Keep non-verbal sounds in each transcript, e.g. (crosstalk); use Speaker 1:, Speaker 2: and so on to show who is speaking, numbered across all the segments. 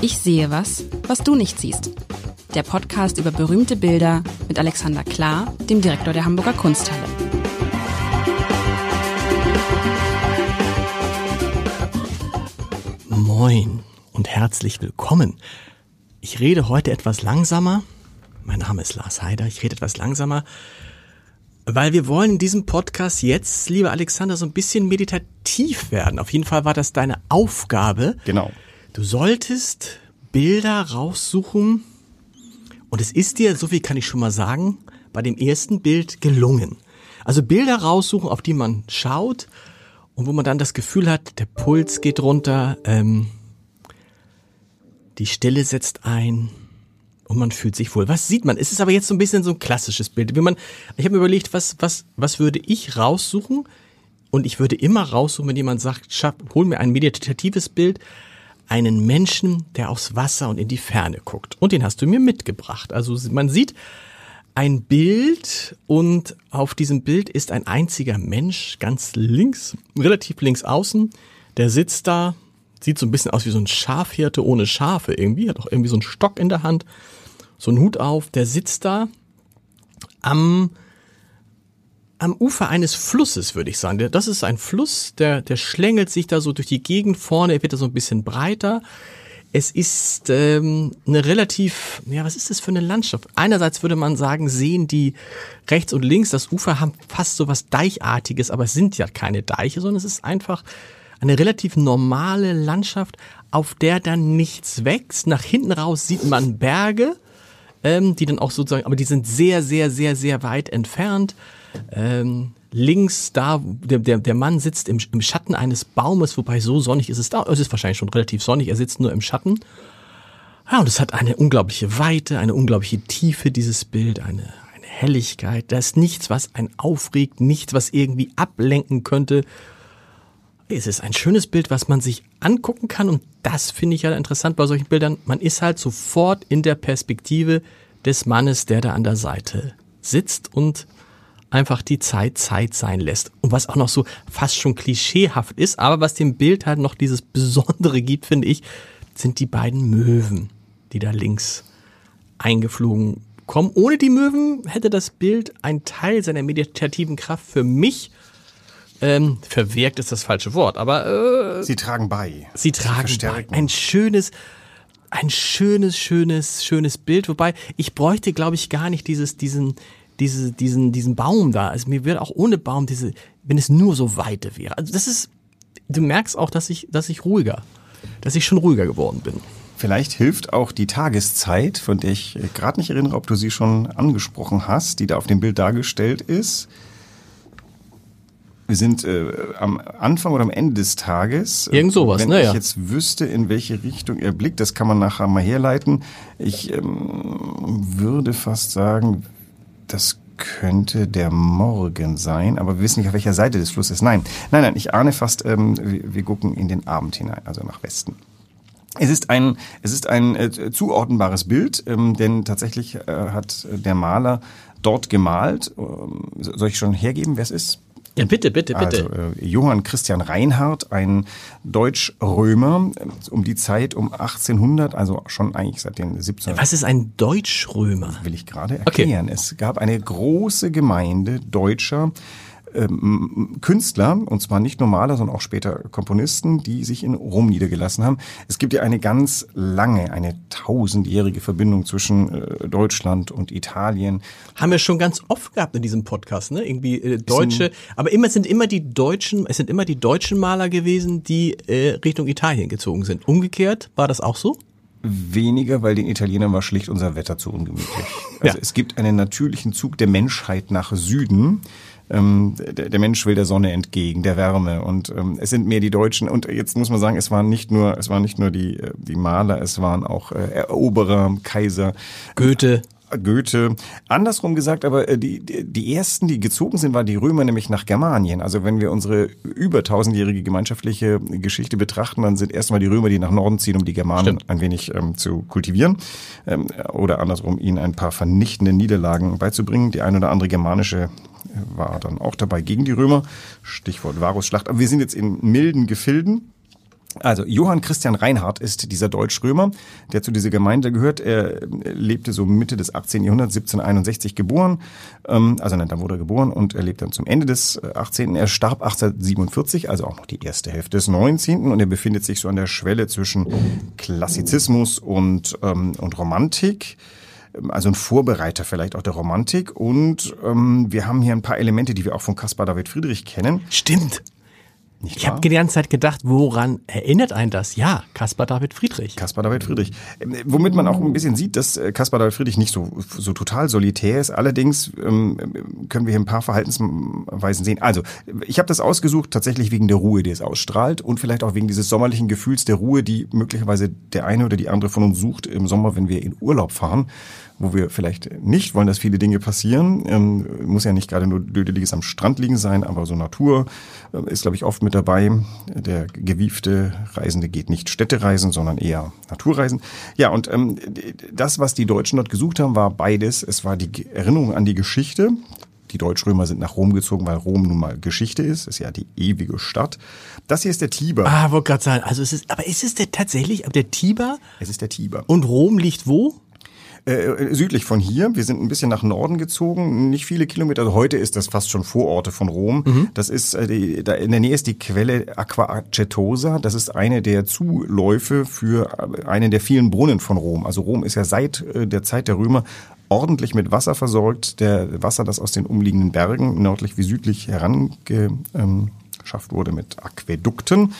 Speaker 1: Ich sehe was, was du nicht siehst. Der Podcast über berühmte Bilder mit Alexander Klar, dem Direktor der Hamburger Kunsthalle.
Speaker 2: Moin und herzlich willkommen. Ich rede heute etwas langsamer. Mein Name ist Lars Heider. Ich rede etwas langsamer, weil wir wollen in diesem Podcast jetzt, lieber Alexander, so ein bisschen meditativ werden. Auf jeden Fall war das deine Aufgabe.
Speaker 3: Genau.
Speaker 2: Du solltest Bilder raussuchen und es ist dir, so viel kann ich schon mal sagen, bei dem ersten Bild gelungen. Also Bilder raussuchen, auf die man schaut und wo man dann das Gefühl hat, der Puls geht runter, ähm, die Stille setzt ein und man fühlt sich wohl. Was sieht man? Es ist aber jetzt so ein bisschen so ein klassisches Bild. Wie man, ich habe mir überlegt, was, was, was würde ich raussuchen? Und ich würde immer raussuchen, wenn jemand sagt, schaff, hol mir ein meditatives Bild, einen Menschen, der aufs Wasser und in die Ferne guckt. Und den hast du mir mitgebracht. Also man sieht ein Bild und auf diesem Bild ist ein einziger Mensch ganz links, relativ links außen. Der sitzt da, sieht so ein bisschen aus wie so ein Schafhirte ohne Schafe irgendwie, hat auch irgendwie so einen Stock in der Hand, so einen Hut auf. Der sitzt da am am Ufer eines Flusses, würde ich sagen. Das ist ein Fluss, der, der schlängelt sich da so durch die Gegend vorne, er wird da so ein bisschen breiter. Es ist ähm, eine relativ, ja, was ist das für eine Landschaft? Einerseits würde man sagen, sehen die rechts und links das Ufer haben fast so was Deichartiges, aber es sind ja keine Deiche, sondern es ist einfach eine relativ normale Landschaft, auf der dann nichts wächst. Nach hinten raus sieht man Berge, ähm, die dann auch sozusagen, aber die sind sehr, sehr, sehr, sehr weit entfernt. Ähm, links da, der, der, der Mann sitzt im, im Schatten eines Baumes, wobei so sonnig ist es da. Es ist wahrscheinlich schon relativ sonnig, er sitzt nur im Schatten. Ja, und es hat eine unglaubliche Weite, eine unglaubliche Tiefe, dieses Bild, eine, eine Helligkeit. Da ist nichts, was einen aufregt, nichts, was irgendwie ablenken könnte. Es ist ein schönes Bild, was man sich angucken kann und das finde ich ja interessant bei solchen Bildern. Man ist halt sofort in der Perspektive des Mannes, der da an der Seite sitzt und einfach die Zeit Zeit sein lässt. Und was auch noch so fast schon klischeehaft ist, aber was dem Bild halt noch dieses Besondere gibt, finde ich, sind die beiden Möwen, die da links eingeflogen kommen. Ohne die Möwen hätte das Bild einen Teil seiner meditativen Kraft für mich ähm, verwirkt ist das falsche Wort, aber
Speaker 3: äh, sie tragen bei.
Speaker 2: Sie tragen sie bei. Ein schönes, ein schönes, schönes, schönes Bild. Wobei ich bräuchte, glaube ich, gar nicht dieses, diesen, diese, diesen, diesen Baum da. Also mir wird auch ohne Baum diese, wenn es nur so Weite wäre. Also das ist, du merkst auch, dass ich, dass ich ruhiger, dass ich schon ruhiger geworden bin.
Speaker 3: Vielleicht hilft auch die Tageszeit, von der ich gerade nicht erinnere, ob du sie schon angesprochen hast, die da auf dem Bild dargestellt ist. Wir sind äh, am Anfang oder am Ende des Tages.
Speaker 2: Irgend sowas,
Speaker 3: Wenn
Speaker 2: ne,
Speaker 3: ich
Speaker 2: ja.
Speaker 3: jetzt wüsste, in welche Richtung er blickt, das kann man nachher mal herleiten. Ich ähm, würde fast sagen, das könnte der Morgen sein, aber wir wissen nicht, auf welcher Seite des Flusses. Nein, nein, nein, ich ahne fast, ähm, wir, wir gucken in den Abend hinein, also nach Westen. Es ist ein, es ist ein äh, zuordnenbares Bild, ähm, denn tatsächlich äh, hat der Maler dort gemalt. Ähm, soll ich schon hergeben, wer es ist?
Speaker 2: Ja, bitte, bitte, bitte.
Speaker 3: Also, äh, Johann Christian Reinhardt, ein Deutsch-Römer um die Zeit um 1800, also schon eigentlich seit den 17.
Speaker 2: Was ist ein Deutsch-Römer?
Speaker 3: Will ich gerade erklären. Okay. Es gab eine große Gemeinde Deutscher, ähm, Künstler, und zwar nicht nur Maler, sondern auch später Komponisten, die sich in Rom niedergelassen haben. Es gibt ja eine ganz lange, eine tausendjährige Verbindung zwischen äh, Deutschland und Italien.
Speaker 2: Haben wir schon ganz oft gehabt in diesem Podcast, ne? Irgendwie äh, Deutsche, aber immer sind immer die Deutschen, es sind immer die deutschen Maler gewesen, die äh, Richtung Italien gezogen sind. Umgekehrt war das auch so?
Speaker 3: Weniger, weil den Italienern war schlicht unser Wetter zu ungemütlich. (laughs) Also ja. es gibt einen natürlichen Zug der Menschheit nach Süden ähm, der, der Mensch will der Sonne entgegen, der Wärme. Und ähm, es sind mehr die Deutschen. Und jetzt muss man sagen, es waren nicht nur, es waren nicht nur die, äh, die Maler, es waren auch äh, Eroberer, Kaiser.
Speaker 2: Goethe.
Speaker 3: Goethe. Andersrum gesagt, aber äh, die, die ersten, die gezogen sind, waren die Römer nämlich nach Germanien. Also wenn wir unsere über tausendjährige gemeinschaftliche Geschichte betrachten, dann sind erstmal die Römer, die nach Norden ziehen, um die Germanen Stimmt. ein wenig ähm, zu kultivieren. Ähm, oder andersrum, ihnen ein paar vernichtende Niederlagen beizubringen. Die ein oder andere germanische war dann auch dabei gegen die Römer. Stichwort Varusschlacht. Aber wir sind jetzt in milden Gefilden. Also Johann Christian Reinhardt ist dieser Deutschrömer, der zu dieser Gemeinde gehört. Er lebte so Mitte des 18. Jahrhunderts, 1761 geboren. Ähm, also nein, da wurde er geboren und er lebt dann zum Ende des 18. Er starb 1847, also auch noch die erste Hälfte des 19. Und er befindet sich so an der Schwelle zwischen Klassizismus und, ähm, und Romantik also ein Vorbereiter vielleicht auch der Romantik. Und ähm, wir haben hier ein paar Elemente, die wir auch von Caspar David Friedrich kennen.
Speaker 2: Stimmt.
Speaker 3: Nicht
Speaker 2: Ich habe die ganze Zeit gedacht, woran erinnert einen das? Ja, Caspar David Friedrich.
Speaker 3: Caspar David Friedrich. Ähm, Womit man auch ein bisschen sieht, dass äh, Caspar David Friedrich nicht so, so total solitär ist. Allerdings ähm, können wir hier ein paar Verhaltensweisen sehen. Also, ich habe das ausgesucht tatsächlich wegen der Ruhe, die es ausstrahlt und vielleicht auch wegen dieses sommerlichen Gefühls der Ruhe, die möglicherweise der eine oder die andere von uns sucht im Sommer, wenn wir in Urlaub fahren wo wir vielleicht nicht wollen, dass viele Dinge passieren. Ähm, muss ja nicht gerade nur Dödeliges am Strand liegen sein, aber so Natur äh, ist, glaube ich, oft mit dabei. Der gewiefte Reisende geht nicht Städtereisen, sondern eher Naturreisen. Ja, und ähm, das, was die Deutschen dort gesucht haben, war beides. Es war die Erinnerung an die Geschichte. Die Deutschrömer sind nach Rom gezogen, weil Rom nun mal Geschichte ist. ist ja die ewige Stadt. Das hier ist der Tiber.
Speaker 2: Ah, wollte gerade sagen, also es ist, aber ist es der tatsächlich, aber der Tiber
Speaker 3: Es ist der Tiber.
Speaker 2: und Rom liegt wo?
Speaker 3: Äh, südlich von hier. Wir sind ein bisschen nach Norden gezogen, nicht viele Kilometer. Also heute ist das fast schon Vororte von Rom. Das ist äh, die, da in der Nähe ist die Quelle Aqua Acetosa. Das ist eine der Zuläufe für äh, einen der vielen Brunnen von Rom. Also Rom ist ja seit äh, der Zeit der Römer ordentlich mit Wasser versorgt. Der Wasser, das aus den umliegenden Bergen nördlich wie südlich herangeschafft wurde mit Aquädukten.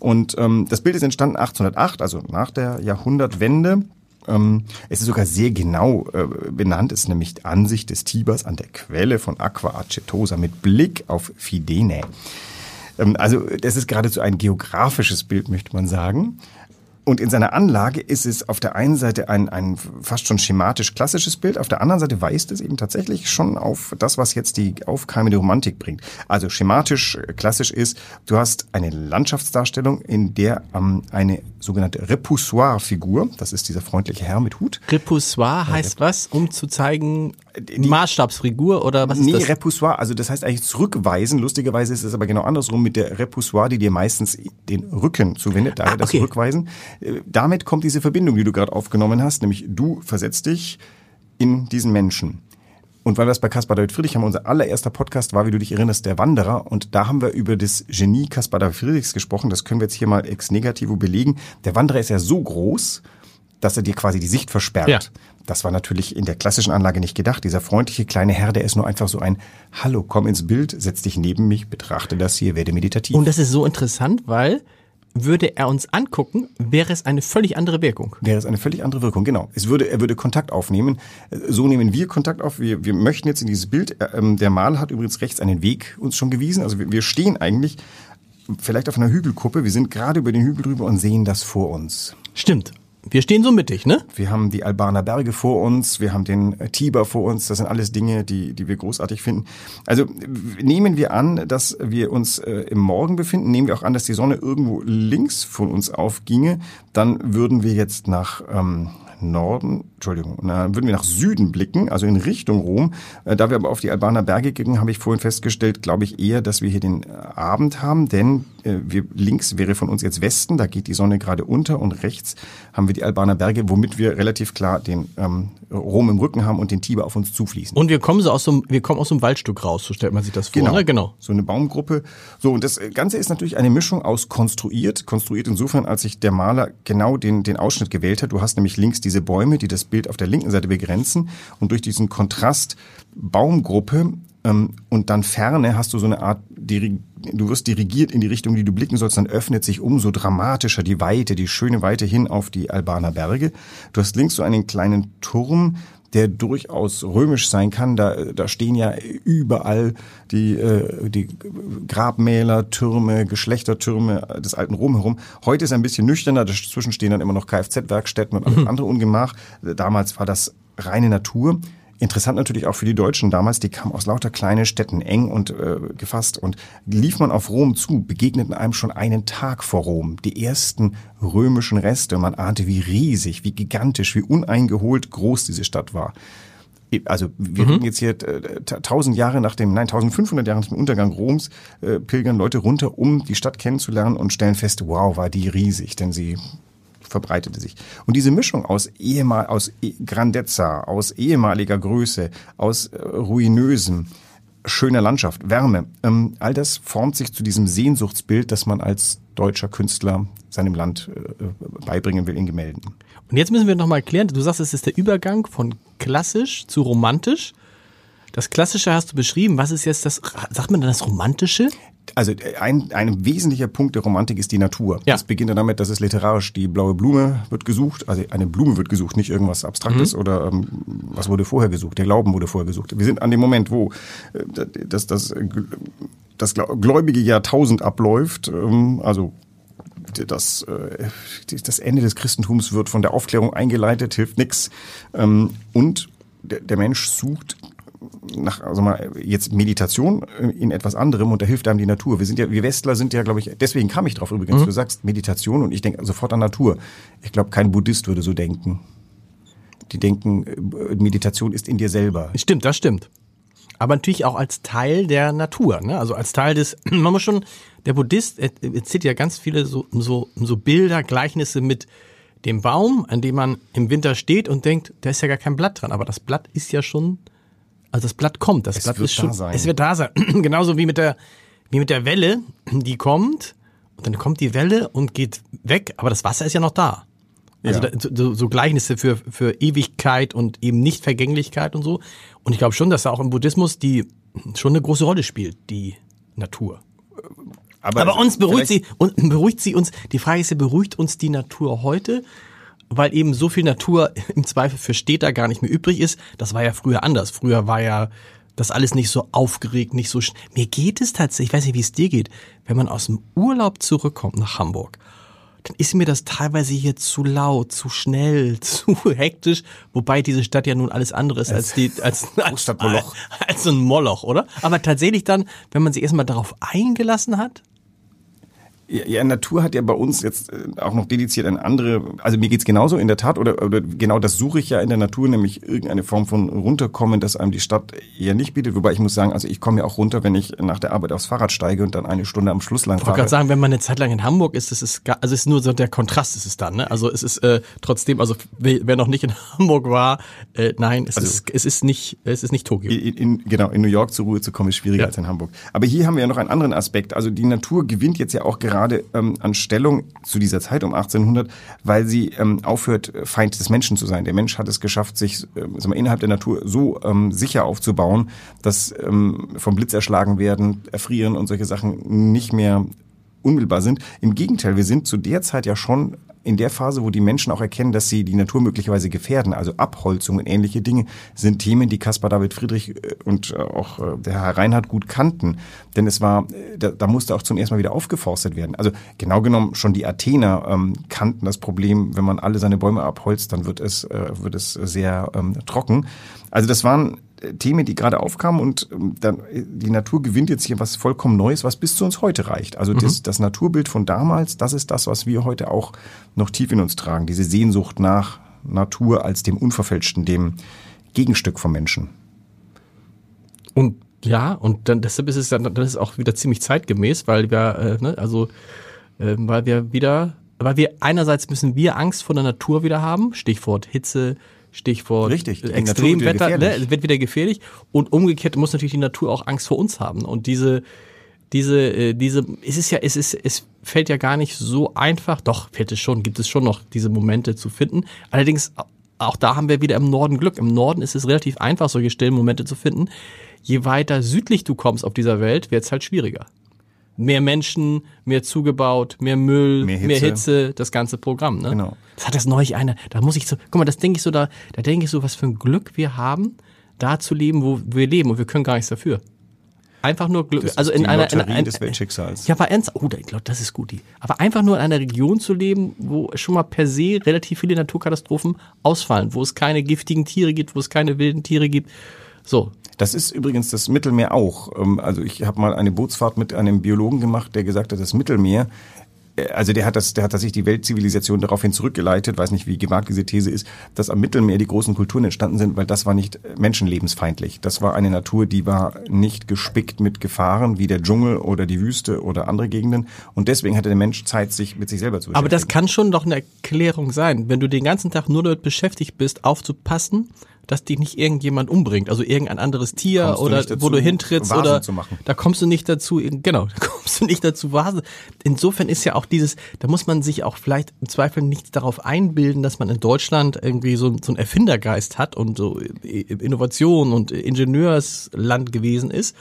Speaker 3: Und ähm, das Bild ist entstanden 1808, also nach der Jahrhundertwende. Ähm, es ist sogar sehr genau äh, benannt, es ist nämlich Ansicht des Tibers an der Quelle von Aqua Acetosa mit Blick auf Fidene. Ähm, also das ist geradezu ein geografisches Bild, möchte man sagen. Und in seiner Anlage ist es auf der einen Seite ein, ein fast schon schematisch klassisches Bild, auf der anderen Seite weist es eben tatsächlich schon auf das, was jetzt die aufkeimende Romantik bringt. Also schematisch äh, klassisch ist, du hast eine Landschaftsdarstellung, in der ähm, eine sogenannte Repoussoir-Figur, das ist dieser freundliche Herr mit Hut,
Speaker 2: Repoussoir heißt was, um zu zeigen, Maßstabsfigur oder was ist
Speaker 3: nee,
Speaker 2: das?
Speaker 3: Repoussoir, also das heißt eigentlich zurückweisen. Lustigerweise ist es aber genau andersrum mit der Repoussoir, die dir meistens den Rücken zuwendet, daher
Speaker 2: Ah,
Speaker 3: das
Speaker 2: okay.
Speaker 3: Rückweisen. Äh, Damit kommt diese Verbindung, die du gerade aufgenommen hast, nämlich du versetzt dich in diesen Menschen. Und weil wir das bei Caspar David Friedrich haben, unser allererster Podcast war, wie du dich erinnerst, der Wanderer. Und da haben wir über das Genie Caspar David Friedrichs gesprochen. Das können wir jetzt hier mal ex negativo belegen. Der Wanderer ist ja so groß, dass er dir quasi die Sicht versperrt.
Speaker 2: Ja.
Speaker 3: Das war natürlich in der klassischen Anlage nicht gedacht. Dieser freundliche kleine Herr, der ist nur einfach so ein Hallo, komm ins Bild, setz dich neben mich, betrachte das hier, werde meditativ.
Speaker 2: Und das ist so interessant, weil würde er uns angucken, wäre es eine völlig andere Wirkung.
Speaker 3: wäre es eine völlig andere Wirkung. Genau. Es würde, er würde Kontakt aufnehmen. So nehmen wir Kontakt auf. Wir, wir möchten jetzt in dieses Bild. Ähm, der Maler hat übrigens rechts einen Weg uns schon gewiesen. Also wir, wir stehen eigentlich vielleicht auf einer Hügelkuppe. Wir sind gerade über den Hügel drüber und sehen das vor uns.
Speaker 2: Stimmt. Wir stehen so mittig, ne?
Speaker 3: Wir haben die Albaner Berge vor uns, wir haben den äh, Tiber vor uns. Das sind alles Dinge, die, die wir großartig finden. Also nehmen wir an, dass wir uns äh, im Morgen befinden, nehmen wir auch an, dass die Sonne irgendwo links von uns aufginge, dann würden wir jetzt nach ähm, Norden, Entschuldigung, na, würden wir nach Süden blicken, also in Richtung Rom. Äh, Da wir aber auf die Albaner Berge gingen, habe ich vorhin festgestellt, glaube ich eher, dass wir hier den äh, Abend haben, denn äh, wir, links wäre von uns jetzt Westen, da geht die Sonne gerade unter und rechts haben wir die Albaner Berge, womit wir relativ klar den ähm, Rom im Rücken haben und den Tiber auf uns zufließen.
Speaker 2: Und wir kommen so aus so einem, wir kommen aus so einem Waldstück raus, so stellt man sich das vor. Ne? Genau.
Speaker 3: So eine Baumgruppe. So, und das Ganze ist natürlich eine Mischung aus konstruiert. Konstruiert insofern, als sich der Maler genau den, den Ausschnitt gewählt hat. Du hast nämlich links diese Bäume, die das Bild auf der linken Seite begrenzen. Und durch diesen Kontrast Baumgruppe und dann Ferne hast du so eine Art, du wirst dirigiert in die Richtung, die du blicken sollst, dann öffnet sich umso dramatischer die Weite, die schöne Weite hin auf die Albaner Berge. Du hast links so einen kleinen Turm, der durchaus römisch sein kann. Da, da stehen ja überall die, äh, die Grabmäler, Türme, Geschlechtertürme des alten Rom herum. Heute ist ein bisschen nüchterner, dazwischen stehen dann immer noch Kfz-Werkstätten und alles andere Ungemach. Damals war das reine Natur. Interessant natürlich auch für die Deutschen damals, die kamen aus lauter kleinen Städten eng und äh, gefasst und lief man auf Rom zu, begegneten einem schon einen Tag vor Rom die ersten römischen Reste. Man ahnte, wie riesig, wie gigantisch, wie uneingeholt groß diese Stadt war. also wir mhm. jetzt hier äh, tausend Jahre nach dem, nein, 1500 Jahre nach dem Untergang Roms äh, pilgern Leute runter, um die Stadt kennenzulernen und stellen fest, wow, war die riesig, denn sie verbreitete sich. Und diese Mischung aus ehemal aus e Grandezza, aus ehemaliger Größe, aus äh, ruinösem, schöner Landschaft, Wärme, ähm, all das formt sich zu diesem Sehnsuchtsbild, das man als deutscher Künstler seinem Land äh, beibringen will in Gemälden.
Speaker 2: Und jetzt müssen wir noch mal klären, du sagst, es ist der Übergang von klassisch zu romantisch. Das Klassische hast du beschrieben. Was ist jetzt das, sagt man dann das Romantische?
Speaker 3: Also ein, ein wesentlicher Punkt der Romantik ist die Natur. Ja. Das beginnt ja damit, dass es literarisch die blaue Blume wird gesucht. Also eine Blume wird gesucht, nicht irgendwas Abstraktes mhm. oder ähm, was wurde vorher gesucht. Der Glauben wurde vorher gesucht. Wir sind an dem Moment, wo äh, das, das, das gläubige Jahrtausend abläuft. Ähm, also das, äh, das Ende des Christentums wird von der Aufklärung eingeleitet, hilft nix. Ähm, und der Mensch sucht nach, also mal, jetzt Meditation in etwas anderem und da hilft einem die Natur. Wir sind ja, wir Westler sind ja, glaube ich, deswegen kam ich drauf übrigens. Mhm. Du sagst Meditation und ich denke sofort an Natur. Ich glaube, kein Buddhist würde so denken. Die denken, äh, Meditation ist in dir selber.
Speaker 2: Stimmt, das stimmt. Aber natürlich auch als Teil der Natur, ne? Also als Teil des, (clears throat) man muss schon, der Buddhist erzählt ja ganz viele so, so, so Bilder, Gleichnisse mit dem Baum, an dem man im Winter steht und denkt, da ist ja gar kein Blatt dran, aber das Blatt ist ja schon also das Blatt kommt, das
Speaker 3: es
Speaker 2: Blatt
Speaker 3: ist
Speaker 2: schon,
Speaker 3: sein.
Speaker 2: es wird da sein. (clears throat) Genauso wie mit der, wie mit der Welle, die kommt und dann kommt die Welle und geht weg, aber das Wasser ist ja noch da. Also ja. da, so, so Gleichnisse für, für Ewigkeit und eben Nichtvergänglichkeit und so. Und ich glaube schon, dass da auch im Buddhismus die schon eine große Rolle spielt, die Natur. Aber, aber uns beruhigt sie, und beruhigt sie uns, die Frage ist ja, beruhigt uns die Natur heute weil eben so viel Natur (laughs) im Zweifel für Städter gar nicht mehr übrig ist. Das war ja früher anders. Früher war ja das alles nicht so aufgeregt, nicht so schnell. Mir geht es tatsächlich, ich weiß nicht, wie es dir geht, wenn man aus dem Urlaub zurückkommt nach Hamburg, dann ist mir das teilweise hier zu laut, zu schnell, (laughs) zu hektisch, wobei diese Stadt ja nun alles andere ist als die als (laughs) als, als, als ein Moloch, oder? Aber tatsächlich dann, wenn man sich erstmal darauf eingelassen hat,
Speaker 3: ja, Natur hat ja bei uns jetzt äh, auch noch dediziert eine andere, also mir geht's genauso in der Tat, oder, oder genau das suche ich ja in der Natur, nämlich irgendeine Form von runterkommen, das einem die Stadt eher nicht bietet. Wobei ich muss sagen, also ich komme ja auch runter, wenn ich nach der Arbeit aufs Fahrrad steige und dann eine Stunde am Schluss lang
Speaker 2: fahre. Ich wollte gerade sagen, wenn man eine Zeit lang in Hamburg ist, das ist also es ist nur so der Kontrast ist es dann, ne? Also es ist äh, trotzdem, also wer noch nicht in (laughs) Hamburg war, äh, nein, es, also, ist, es ist nicht, es ist nicht Tokio.
Speaker 3: In, in, genau, in New York zur Ruhe zu kommen, ist schwieriger ja. als in Hamburg. Aber hier haben wir ja noch einen anderen Aspekt. Also die Natur gewinnt jetzt ja auch gerade gerade ähm, an Stellung zu dieser Zeit um 1800, weil sie ähm, aufhört, Feind des Menschen zu sein. Der Mensch hat es geschafft, sich äh, mal, innerhalb der Natur so ähm, sicher aufzubauen, dass ähm, vom Blitz erschlagen werden, erfrieren und solche Sachen nicht mehr unmittelbar sind. Im Gegenteil, wir sind zu der Zeit ja schon in der Phase, wo die Menschen auch erkennen, dass sie die Natur möglicherweise gefährden, also Abholzung und ähnliche Dinge, sind Themen, die Caspar David Friedrich äh, und äh, auch äh, der Herr Reinhardt gut kannten. Denn es war, da, da musste auch zum ersten Mal wieder aufgeforstet werden. Also genau genommen schon die Athener ähm, kannten das Problem, wenn man alle seine Bäume abholzt, dann wird es, äh, wird es sehr ähm, trocken. Also das waren Themen, die gerade aufkamen und ähm, dann, die Natur gewinnt jetzt hier was vollkommen Neues, was bis zu uns heute reicht. Also mhm. das, das Naturbild von damals, das ist das, was wir heute auch noch tief in uns tragen. Diese Sehnsucht nach Natur als dem Unverfälschten, dem Gegenstück vom Menschen.
Speaker 2: Und ja, und dann deshalb ist es dann, dann ist es auch wieder ziemlich zeitgemäß, weil wir, äh, ne, also äh, weil wir wieder, weil wir einerseits müssen wir Angst vor der Natur wieder haben, Stichwort Hitze, Stichwort
Speaker 3: Richtig,
Speaker 2: Extremwetter, ne, wird wieder gefährlich. Und umgekehrt muss natürlich die Natur auch Angst vor uns haben. Und diese, diese, äh, diese, es ist ja, es ist, es fällt ja gar nicht so einfach. Doch, fällt es schon, gibt es schon noch diese Momente zu finden. Allerdings, auch da haben wir wieder im Norden Glück. Im Norden ist es relativ einfach, solche stillen Momente zu finden. Je weiter südlich du kommst auf dieser Welt, wird es halt schwieriger mehr Menschen, mehr zugebaut, mehr Müll, mehr Hitze, mehr Hitze das ganze Programm. Ne? Genau. Das hat das neulich einer, da muss ich so, guck mal, das denke ich so, da, da denke ich so, was für ein Glück wir haben, da zu leben, wo wir leben und wir können gar nichts dafür. Einfach nur Glück,
Speaker 3: das
Speaker 2: also
Speaker 3: in
Speaker 2: einer, in
Speaker 3: einer des Weltschicksals.
Speaker 2: Ja, aber ernst, oh, ich glaube, das ist gut. Aber einfach nur in einer Region zu leben, wo schon mal per se relativ viele Naturkatastrophen ausfallen, wo es keine giftigen Tiere gibt, wo es keine wilden Tiere gibt. So,
Speaker 3: das ist übrigens das Mittelmeer auch. Ähm, also ich habe mal eine Bootsfahrt mit einem Biologen gemacht, der gesagt hat, das Mittelmeer äh, also der hat das, der hat tatsächlich die Weltzivilisation daraufhin zurückgeleitet, weiß nicht, wie gewagt diese These ist, dass am Mittelmeer die großen Kulturen entstanden sind, weil das war nicht menschenlebensfeindlich. Das war eine Natur, die war nicht gespickt mit Gefahren wie der Dschungel oder die Wüste oder andere Gegenden. Und deswegen hatte der Mensch Zeit, sich mit sich selber zu beschäftigen.
Speaker 2: Aber das kann schon doch eine Erklärung sein, wenn du den ganzen Tag nur damit beschäftigt bist, aufzupassen, dass dich nicht irgendjemand umbringt, also irgendein anderes Tier
Speaker 3: Kommst
Speaker 2: oder
Speaker 3: dazu,
Speaker 2: wo du hintrittst
Speaker 3: Vasen
Speaker 2: oder
Speaker 3: zu machen.
Speaker 2: da kommst du nicht dazu, genau, (laughs) da kommst du nicht dazu. Vasen. Insofern ist ja auch dieses, da muss man sich auch vielleicht im Zweifel nichts darauf einbilden, dass man in Deutschland irgendwie so, so einen Erfindergeist hat und so Innovation und Ingenieursland gewesen ist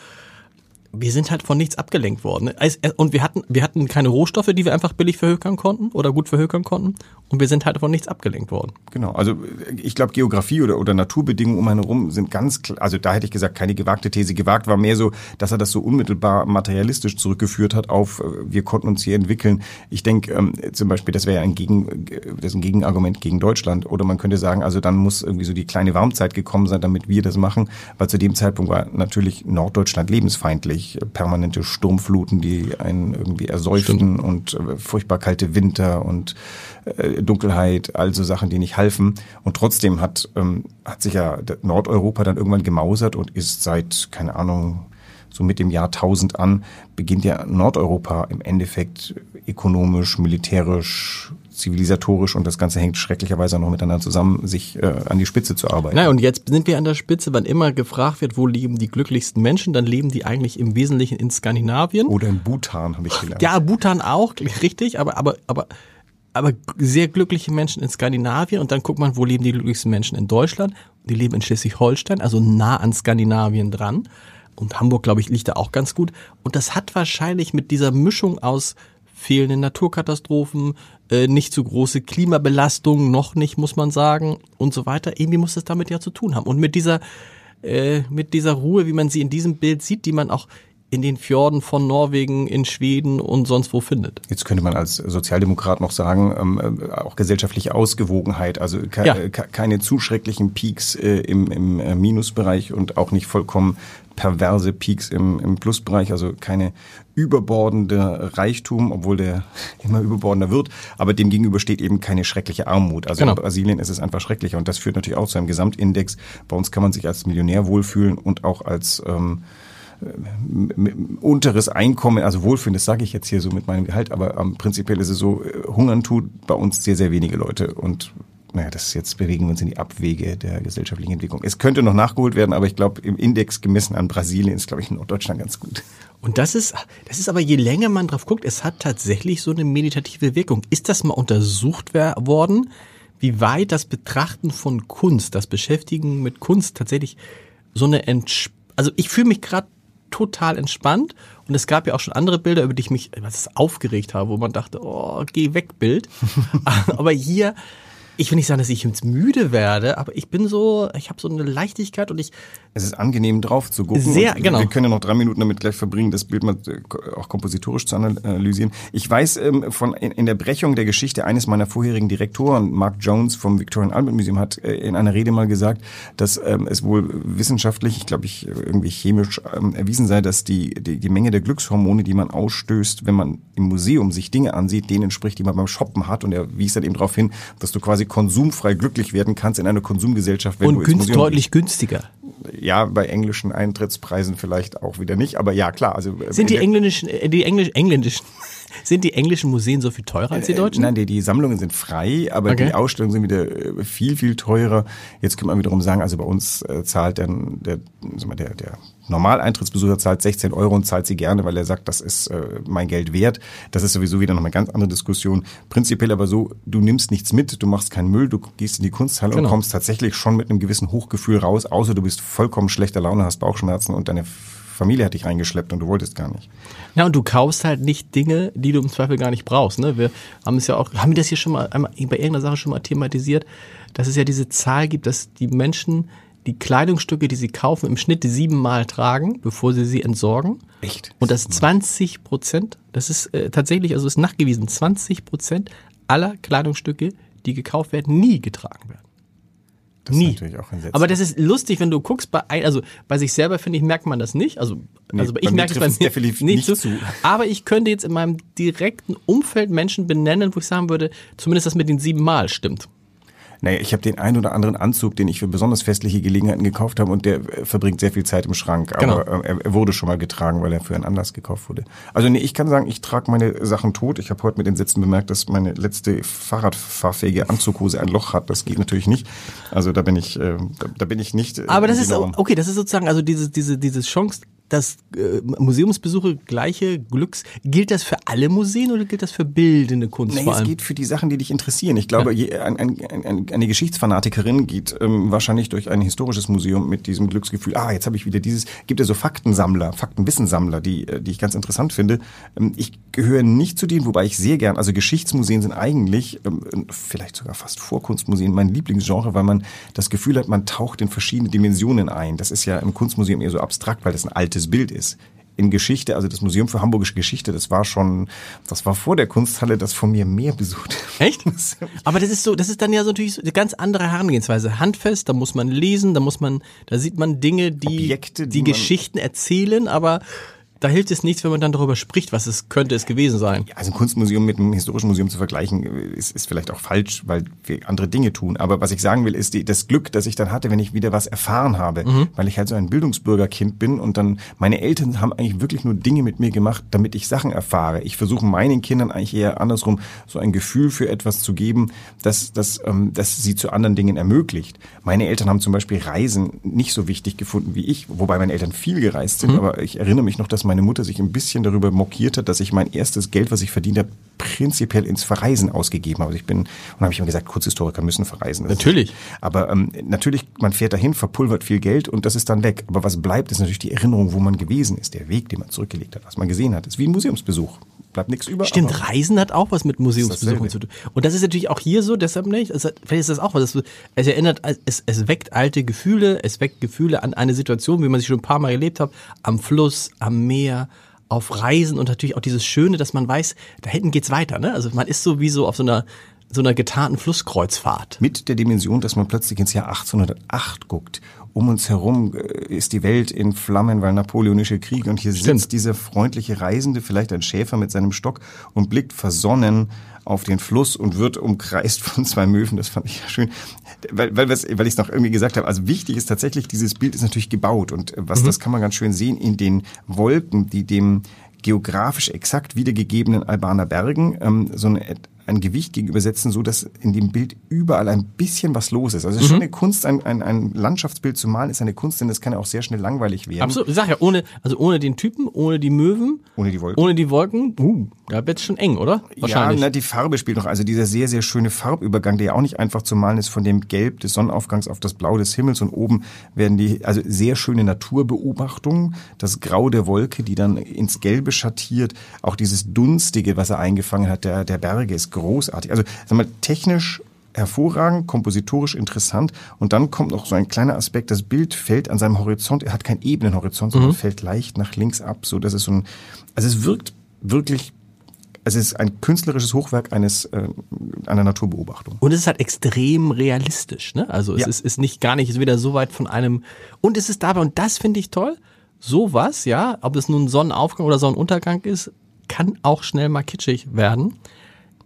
Speaker 2: wir sind halt von nichts abgelenkt worden. Und wir hatten, wir hatten keine Rohstoffe, die wir einfach billig verhökern konnten oder gut verhökern konnten. Und wir sind halt von nichts abgelenkt worden.
Speaker 3: Genau, also ich glaube, Geografie oder, oder Naturbedingungen um einen herum sind ganz klar, also da hätte ich gesagt, keine gewagte These. Gewagt war mehr so, dass er das so unmittelbar materialistisch zurückgeführt hat auf, äh, wir konnten uns hier entwickeln. Ich denke ähm, zum Beispiel, das wäre ja ein, Gegen, das ist ein Gegenargument gegen Deutschland. Oder man könnte sagen, also dann muss irgendwie so die kleine Warmzeit gekommen sein, damit wir das machen. Weil zu dem Zeitpunkt war natürlich Norddeutschland lebensfeindlich wirklich permanente Sturmfluten, die einen irgendwie ersäuften und äh, furchtbar kalte Winter und äh, Dunkelheit, also Sachen, die nicht halfen. Und trotzdem hat, ähm, hat sich ja Nordeuropa dann irgendwann gemausert und ist seit, keine Ahnung, so mit dem Jahr 1000 an, beginnt ja Nordeuropa im Endeffekt ökonomisch, militärisch, zivilisatorisch und das Ganze hängt schrecklicherweise noch miteinander zusammen, sich äh, an die Spitze zu arbeiten.
Speaker 2: Nein, und jetzt sind wir an der Spitze, wann immer gefragt wird, wo leben die glücklichsten Menschen, dann leben die eigentlich im Wesentlichen in Skandinavien.
Speaker 3: Oder in Bhutan, habe ich gelernt.
Speaker 2: Ja, Bhutan auch, richtig, aber, aber, aber, aber sehr glückliche Menschen in Skandinavien und dann guckt man, wo leben die glücklichsten Menschen in Deutschland. Die leben in Schleswig-Holstein, also nah an Skandinavien dran. Und Hamburg, glaube ich, liegt da auch ganz gut. Und das hat wahrscheinlich mit dieser Mischung aus fehlenden Naturkatastrophen, äh, nicht zu große Klimabelastung, noch nicht, muss man sagen, und so weiter. Irgendwie muss es damit ja zu tun haben. Und mit dieser, äh, mit dieser Ruhe, wie man sie in diesem Bild sieht, die man auch in den Fjorden von Norwegen, in Schweden und sonst wo findet.
Speaker 3: Jetzt könnte man als Sozialdemokrat noch sagen, ähm, äh, auch gesellschaftliche Ausgewogenheit, also ke ja. keine zu schrecklichen Peaks äh, im, im äh, Minusbereich und auch nicht vollkommen perverse Peaks im, im Plusbereich, also keine überbordende Reichtum, obwohl der (laughs) immer überbordender wird, aber dem gegenüber steht eben keine schreckliche Armut. Also genau. in Brasilien ist es einfach schrecklicher und das führt natürlich auch zu einem Gesamtindex. Bei uns kann man sich als Millionär wohlfühlen und auch als ähm, äh, unteres Einkommen, also Wohlfühlen, das sage ich jetzt hier so mit meinem Gehalt, aber ähm, prinzipiell ist es so, äh, hungern tut bei uns sehr, sehr wenige Leute und naja, das jetzt bewegen wir uns in die Abwege der gesellschaftlichen Entwicklung. Es könnte noch nachgeholt werden, aber ich glaube, im Index gemessen an Brasilien ist, glaube ich, Norddeutschland ganz gut.
Speaker 2: Und das ist, das ist aber, je länger man drauf guckt, es hat tatsächlich so eine meditative Wirkung. Ist das mal untersucht worden, wie weit das Betrachten von Kunst, das Beschäftigen mit Kunst tatsächlich so eine Entspannung also ich fühle mich gerade total entspannt. Und es gab ja auch schon andere Bilder, über die ich mich was aufgeregt habe, wo man dachte, oh, geh weg, Bild. (laughs) Aber hier ich will nicht sagen, dass ich jetzt müde werde, aber ich bin so, ich habe so eine Leichtigkeit und ich.
Speaker 3: Es ist angenehm drauf zu gucken.
Speaker 2: Sehr, genau.
Speaker 3: Wir können ja noch drei Minuten damit gleich verbringen, das Bild mal äh, auch kompositorisch zu analysieren. Ich weiß ähm, von in, der Brechung der Geschichte eines meiner vorherigen Direktoren, Mark Jones vom Victorian Albert Museum, hat äh, in einer Rede mal gesagt, dass ähm, es wohl wissenschaftlich, ich glaube ich irgendwie chemisch ähm, erwiesen sei, dass die, die die Menge der Glückshormone, die man ausstößt, wenn man im Museum sich Dinge ansieht, denen entspricht, die man beim Shoppen hat. Und er wies dann eben darauf hin, dass du quasi konsumfrei glücklich werden kannst in einer Konsumgesellschaft,
Speaker 2: wenn Und du günst, deutlich günstiger.
Speaker 3: Ja, bei englischen Eintrittspreisen vielleicht auch wieder nicht, aber ja, klar. Also
Speaker 2: Sind die englischen, äh, die englisch, englischen, (laughs) sind die englischen Museen so viel teurer als die äh, deutschen?
Speaker 3: Nein, die, die Sammlungen sind frei, aber okay. die Ausstellungen sind wieder äh, viel, viel teurer. Jetzt kann man wiederum sagen, also bei uns äh, zahlt dann der, der, der Normaleintrittsbesucher zahlt 16 Euro und zahlt sie gerne, weil er sagt, das ist äh, mein Geld wert. Das ist sowieso wieder noch eine ganz andere Diskussion. Prinzipiell aber so, du nimmst nichts mit, du machst keinen Müll, du gehst in die Kunsthalle genau. und kommst tatsächlich schon mit einem gewissen Hochgefühl raus, außer du bist vollkommen schlechter Laune, hast Bauchschmerzen und deine Familie hat dich reingeschleppt und du wolltest gar nicht.
Speaker 2: Ja, und du kaufst halt nicht Dinge, die du im Zweifel gar nicht brauchst. Ne? Wir haben es ja auch, haben wir das hier schon mal einmal bei irgendeiner Sache schon mal thematisiert, dass es ja diese Zahl gibt, dass die Menschen die Kleidungsstücke, die sie kaufen, im Schnitt siebenmal tragen, bevor sie sie entsorgen.
Speaker 3: Echt?
Speaker 2: Und das 20 Prozent, das ist äh, tatsächlich, also ist nachgewiesen, 20 Prozent aller Kleidungsstücke, die gekauft werden, nie getragen werden.
Speaker 3: Das
Speaker 2: Nie.
Speaker 3: ist natürlich auch entsetzlich.
Speaker 2: Aber das ist lustig, wenn du guckst, bei, ein, also bei sich selber finde ich, merkt man das nicht. Also,
Speaker 3: Nee,
Speaker 2: also ich merke es bei mir
Speaker 3: definitiv
Speaker 2: nicht
Speaker 3: nicht
Speaker 2: zu.
Speaker 3: zu. (laughs)
Speaker 2: Aber ich könnte jetzt in meinem direkten Umfeld Menschen benennen, wo ich sagen würde, zumindest das mit den sieben Mal stimmt.
Speaker 3: Naja, ich habe den einen oder anderen Anzug, den ich für besonders festliche Gelegenheiten gekauft habe und der äh, verbringt sehr viel Zeit im Schrank. Aber
Speaker 2: Genau.
Speaker 3: äh, er, er wurde schon mal getragen, weil er für einen Anlass gekauft wurde. Also nee, ich kann sagen, ich trage meine Sachen tot. Ich habe heute mit den Sätzen bemerkt, dass meine letzte Fahrradfahrfähige Anzughose ein Loch hat. Das geht natürlich nicht. Also da bin ich, äh, da, da bin ich nicht. Äh,
Speaker 2: Aber das ist okay, das ist sozusagen also diese diese diese Chance, dass äh, Museumsbesuche gleiche Glücks gilt das für alle Museen oder gilt das für bildende Kunst
Speaker 3: Nee,
Speaker 2: vor
Speaker 3: es
Speaker 2: allem?
Speaker 3: geht für die Sachen, die dich interessieren. Ich glaube, je, ein, ein, ein, eine Geschichtsfanatikerin geht ähm, wahrscheinlich durch ein historisches Museum mit diesem Glücksgefühl, ah, jetzt habe ich wieder dieses, gibt ja so Faktensammler, Faktenwissensammler, die, äh, die ich ganz interessant finde. Ähm, ich gehöre nicht zu denen, wobei ich sehr gern, also Geschichtsmuseen sind eigentlich, ähm, vielleicht sogar fast Vorkunstmuseen, mein Lieblingsgenre, weil man das Gefühl hat, man taucht in verschiedene Dimensionen ein. Das ist ja im Kunstmuseum eher so abstrakt, weil das ein altes Bild ist in Geschichte, also das Museum für Hamburgische Geschichte, das war schon, das war vor der Kunsthalle das von mir mehr besucht. (laughs)
Speaker 2: Echt? Aber das ist so, das ist dann ja so natürlich so eine ganz andere Herangehensweise. Handfest, da muss man lesen, da muss man, da sieht man Dinge, die
Speaker 3: Objekte, die
Speaker 2: die, Geschichten erzählen, aber da hilft es nichts, wenn man dann darüber spricht, was es könnte es gewesen sein.
Speaker 3: Also ein Kunstmuseum mit einem historischen Museum zu vergleichen, ist, ist vielleicht auch falsch, weil wir andere Dinge tun. Aber was ich sagen will, ist die, das Glück, das ich dann hatte, wenn ich wieder was erfahren habe, weil ich halt so ein Bildungsbürgerkind bin und dann meine Eltern haben eigentlich wirklich nur Dinge mit mir gemacht, damit ich Sachen erfahre. Ich versuche meinen Kindern eigentlich eher andersrum so ein Gefühl für etwas zu geben, das, das, ähm, das sie zu anderen Dingen ermöglicht. Meine Eltern haben zum Beispiel Reisen nicht so wichtig gefunden wie ich, wobei meine Eltern viel gereist sind, aber ich erinnere mich noch, dass meine Mutter sich ein bisschen darüber mokiert hat, dass ich mein erstes Geld, was ich verdient habe, prinzipiell ins Verreisen ausgegeben habe. Also ich bin, und habe ich immer gesagt, Kurzhistoriker müssen verreisen. Das
Speaker 2: Natürlich.
Speaker 3: Ist, aber ähm, natürlich, man fährt dahin, verpulvert viel Geld und das ist dann weg. Aber was bleibt, ist natürlich die Erinnerung, wo man gewesen ist, der Weg, den man zurückgelegt hat, was man gesehen hat. Das ist wie ein Museumsbesuch. Bleibt nichts über.
Speaker 2: Stimmt, Reisen hat auch was mit Museumsbesuchen zu tun. Und das ist natürlich auch hier so, deshalb nicht. Es hat, vielleicht ist das auch was. Es erinnert, es, es weckt alte Gefühle, es weckt Gefühle an eine Situation, wie man sie schon ein paar Mal erlebt hat, am Fluss, am Meer, auf Reisen und natürlich auch dieses Schöne, dass man weiß, da hinten geht's weiter. Ne? Also man ist so wie so auf so einer so einer getarnten Flusskreuzfahrt.
Speaker 3: Mit der Dimension, dass man plötzlich ins Jahr 1808 guckt. Um uns herum äh, ist die Welt in Flammen, weil napoleonische Kriege und hier
Speaker 2: Stimmt.
Speaker 3: sitzt dieser freundliche Reisende, vielleicht ein Schäfer mit seinem Stock und blickt versonnen auf den Fluss und wird umkreist (laughs) von zwei Möwen. Das fand ich ja schön, weil, weil, weil ich es noch irgendwie gesagt habe. Also wichtig ist tatsächlich, dieses Bild ist natürlich gebaut und äh, was das kann man ganz schön sehen in den Wolken, die dem geografisch exakt wiedergegebenen Albaner Bergen ähm, so eine, ein Gewicht gegenübersetzen, so dass in dem Bild überall ein bisschen was los ist. Also es ist schon eine Kunst, ein, ein, ein Landschaftsbild zu malen, ist eine Kunst, denn das kann ja auch sehr schnell langweilig werden.
Speaker 2: Absolut. Ich sag ja, ohne, also ohne den Typen, ohne die Möwen,
Speaker 3: Ohne die Wolken.
Speaker 2: ohne die Wolken, uh, da wird's schon eng, oder?
Speaker 3: Ja, na, die Farbe spielt noch. Also dieser sehr, sehr schöne Farbübergang, der ja auch nicht einfach zu malen ist, von dem Gelb des Sonnenaufgangs auf das Blau des Himmels und oben werden die, also sehr schöne Naturbeobachtungen, das Grau der Wolke, die dann ins Gelbe schattiert, auch dieses Dunstige, was er eingefangen hat, der, der Berge ist großartig. Also, sag mal, technisch hervorragend, kompositorisch interessant und dann kommt noch so ein kleiner Aspekt, das Bild fällt an seinem Horizont, er hat keinen ebenen Horizont, sondern fällt leicht nach links ab, so dass es so ein, also es wirkt wirklich es ist ein künstlerisches Hochwerk eines äh, einer Naturbeobachtung.
Speaker 2: Und es ist halt extrem realistisch, ne? Also es
Speaker 3: Ja.
Speaker 2: ist, ist nicht gar nicht ist wieder so weit von einem. Und es ist dabei, und das finde ich toll, sowas, ja, ob es nun Sonnenaufgang oder Sonnenuntergang ist, kann auch schnell mal kitschig werden.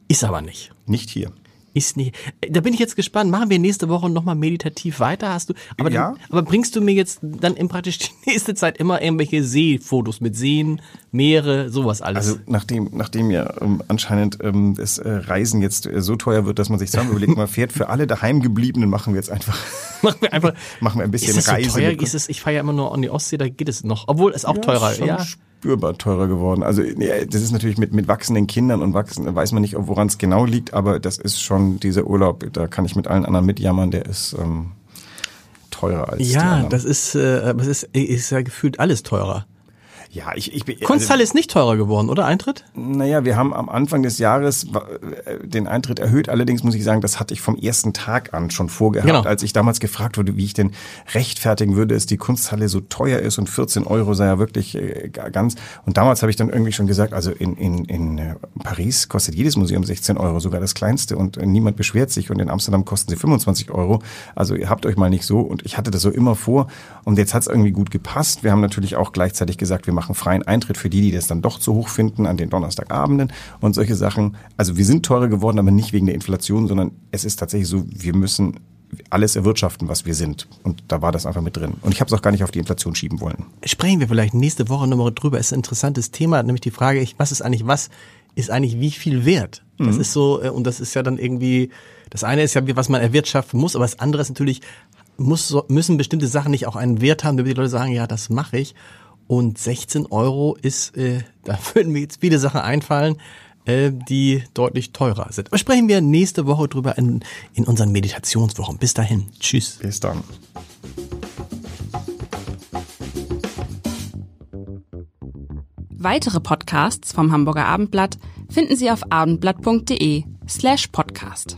Speaker 2: Ist aber nicht.
Speaker 3: Nicht hier.
Speaker 2: Ist nicht. Da bin ich jetzt gespannt. Machen wir nächste Woche nochmal meditativ weiter? Hast du, aber,
Speaker 3: Ja.
Speaker 2: du, aber bringst du mir jetzt dann im praktisch die (laughs) nächste Zeit immer irgendwelche Seefotos mit Seen, Meere, sowas alles?
Speaker 3: Also nachdem, nachdem ja ähm, anscheinend ähm, das äh, Reisen jetzt äh, so teuer wird, dass man sich zusammen überlegt, man fährt für alle daheimgebliebenen, machen wir jetzt einfach, (laughs)
Speaker 2: machen wir einfach.
Speaker 3: machen wir ein bisschen
Speaker 2: ist es so
Speaker 3: Reise.
Speaker 2: teuer?
Speaker 3: mit-
Speaker 2: Ist es, ich fahre ja immer nur an die Ostsee, da geht es noch. Obwohl es auch teurer
Speaker 3: ist.
Speaker 2: Ja.
Speaker 3: Spürbar teurer geworden. Also das ist natürlich mit, mit wachsenden Kindern und wachsenden, weiß man nicht, woran es genau liegt, aber das ist schon dieser Urlaub, da kann ich mit allen anderen mitjammern, der ist ähm, teurer als
Speaker 2: Ja, das ist, äh, es ist, ist ja gefühlt alles teurer.
Speaker 3: Ja, ich, ich bin.
Speaker 2: Kunsthalle ist nicht teurer geworden, oder Eintritt?
Speaker 3: Naja, wir haben am Anfang des Jahres äh, den Eintritt erhöht. Allerdings muss ich sagen, das hatte ich vom ersten Tag an schon vorgehabt,
Speaker 2: Genau.
Speaker 3: als ich damals gefragt wurde, wie ich denn rechtfertigen würde, dass die Kunsthalle so teuer ist und 14 Euro sei ja wirklich äh, ganz. Und damals habe ich dann irgendwie schon gesagt, also in, in, in äh, Paris kostet jedes Museum 16 Euro, sogar das kleinste und äh, niemand beschwert sich und in Amsterdam kosten sie 25 Euro. Also ihr habt euch mal nicht so und ich hatte das so immer vor und jetzt hat es irgendwie gut gepasst. Wir haben natürlich auch gleichzeitig gesagt, wir machen freien Eintritt für die, die das dann doch zu hoch finden an den Donnerstagabenden und solche Sachen. Also wir sind teurer geworden, aber nicht wegen der Inflation, sondern es ist tatsächlich so, wir müssen alles erwirtschaften, was wir sind. Und da war das einfach mit drin. Und ich habe es auch gar nicht auf die Inflation schieben wollen.
Speaker 2: Sprechen wir vielleicht nächste Woche nochmal drüber. Ist ein interessantes Thema, nämlich die Frage, was ist eigentlich was, ist eigentlich wie viel wert? Das ist so, äh, und das ist ja dann irgendwie, das eine ist ja, was man erwirtschaften muss, aber das andere ist natürlich, muss, müssen bestimmte Sachen nicht auch einen Wert haben, damit die Leute sagen, ja, das mache ich. Und 16 Euro ist, äh, (laughs) da würden mir jetzt viele Sachen einfallen, äh, die deutlich teurer sind. Aber sprechen wir nächste Woche drüber in, in unseren Meditationswochen. Bis dahin. Tschüss.
Speaker 3: Bis dann.
Speaker 1: Weitere Podcasts vom Hamburger Abendblatt finden Sie auf abendblatt.de slash podcast.